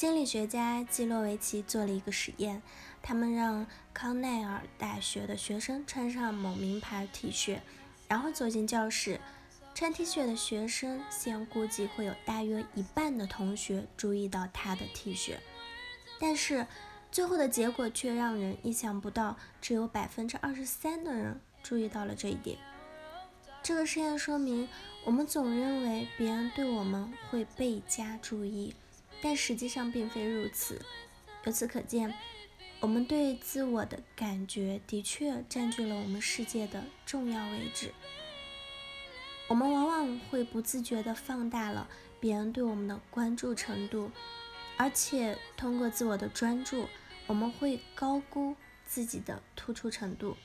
心理学家基洛维奇做了一个实验，他们让康奈尔大学的学生穿上某名牌 T 恤，然后走进教室。穿 T 恤的学生先估计会有大约一半的同学注意到他的 T 恤，但是最后的结果却让人意想不到，只有百分之二十三的人注意到了这一点。这个实验说明，我们总认为别人对我们会倍加注意。但实际上并非如此。由此可见，我们对自我的感觉的确占据了我们世界的重要位置。我们往往会不自觉地放大了别人对我们的关注程度，而且通过自我的专注，我们会高估自己的突出程度。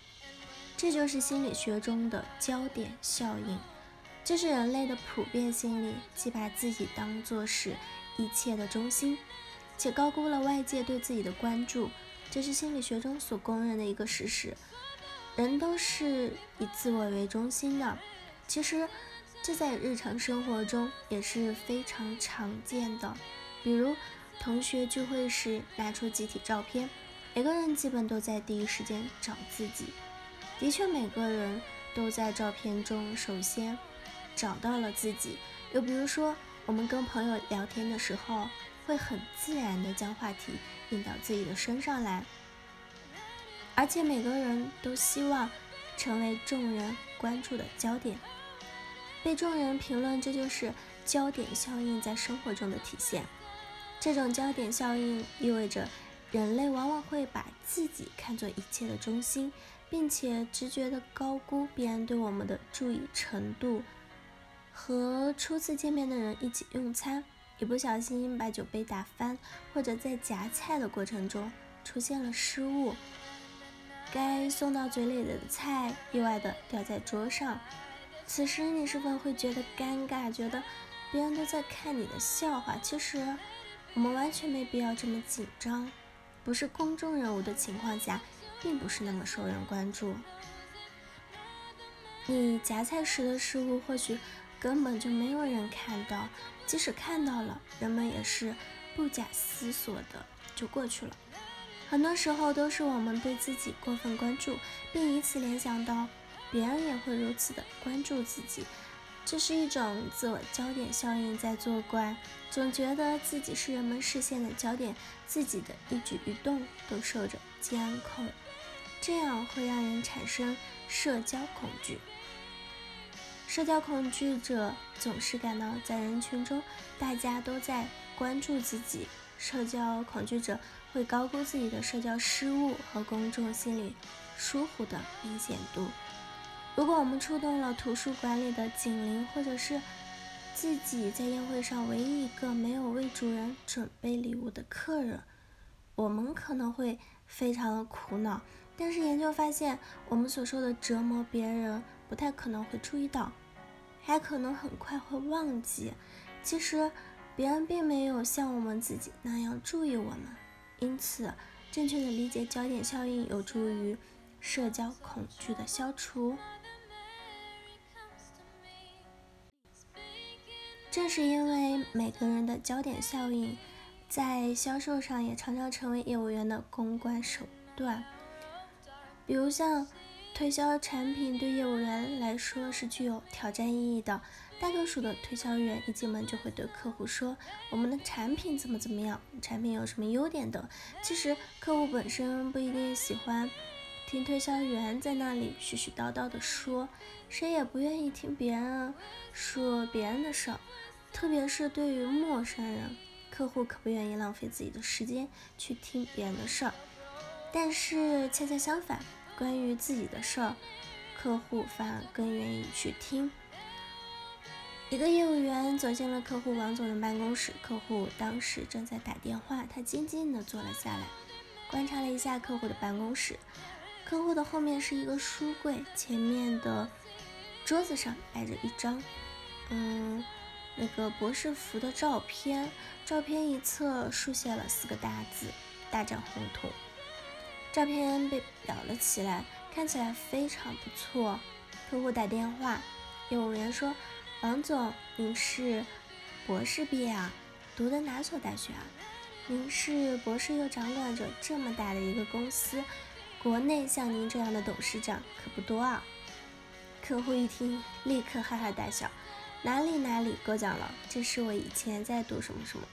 这就是心理学中的焦点效应，这是人类的普遍心理，即把自己当作是。一切的中心，且高估了外界对自己的关注，这是心理学中所公认的一个事实。人都是以自我为中心的，其实这在日常生活中也是非常常见的。比如同学聚会时拿出集体照片，每个人基本都在第一时间找自己。的确，每个人都在照片中首先找到了自己。又比如说。我们跟朋友聊天的时候，会很自然地将话题引到自己的身上来，而且每个人都希望成为众人关注的焦点，被众人评论，这就是焦点效应在生活中的体现。这种焦点效应意味着人类往往会把自己看作一切的中心，并且直觉地高估别人对我们的注意程度。和初次见面的人一起用餐，一不小心把酒杯打翻，或者在夹菜的过程中出现了失误，该送到嘴里的菜意外的掉在桌上，此时你是否会觉得尴尬，觉得别人都在看你的笑话？其实我们完全没必要这么紧张，不是公众人物的情况下，并不是那么受人关注。你夹菜时的失误，或许。根本就没有人看到，即使看到了，人们也是不假思索的就过去了。很多时候都是我们对自己过分关注，并以此联想到别人也会如此的关注自己，这是一种自我焦点效应在作怪，总觉得自己是人们视线的焦点，自己的一举一动都受着监控，这样会让人产生社交恐惧。社交恐惧者总是感到在人群中大家都在关注自己。社交恐惧者会高估自己的社交失误和公众心理疏忽的明显度。如果我们触动了图书馆里的警铃，或者是自己在宴会上唯一一个没有为主人准备礼物的客人，我们可能会非常的苦恼。但是研究发现，我们所受的折磨，别人不太可能会注意到。还可能很快会忘记，其实别人并没有像我们自己那样注意我们，因此正确的理解焦点效应有助于社交恐惧的消除。正是因为每个人的焦点效应，在销售上也常常成为业务员的公关手段，比如像。推销产品对业务员来说是具有挑战意义的。大多数的推销员一进门就会对客户说：“我们的产品怎么怎么样，产品有什么优点等。”其实客户本身不一定喜欢听推销员在那里絮絮叨叨的说，谁也不愿意听别人说别人的事儿，特别是对于陌生人，客户可不愿意浪费自己的时间去听别人的事儿。但是恰恰相反。关于自己的事儿，客户反而更愿意去听。一个业务员走进了客户王总的办公室，客户当时正在打电话，他静静地坐了下来，观察了一下客户的办公室。客户的后面是一个书柜，前面的桌子上摆着一张，嗯，那个博士服的照片，照片一侧书写了四个大字：大展宏图。照片被裱了起来，看起来非常不错。客户打电话，业务员说：“王总，您是博士毕业啊？读的哪所大学啊？”您是博士，又掌管着这么大的一个公司，国内像您这样的董事长可不多啊。客户一听，立刻哈哈大笑：“哪里哪里，过奖了，这是我以前在读什么什么。”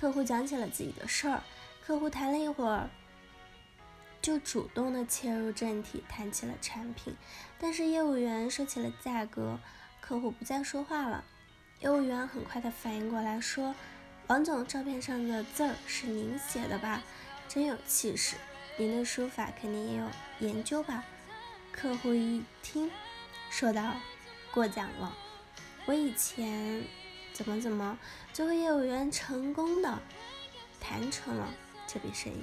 客户讲起了自己的事儿，客户谈了一会儿，就主动的切入正题，谈起了产品。但是业务员说起了价格，客户不再说话了。业务员很快的反应过来，说。王总，照片上的字儿是您写的吧？真有气势！您的书法肯定也有研究吧？客户一听，说道：“过奖了，我以前怎么怎么，最后业务员成功的谈成了这笔生意。”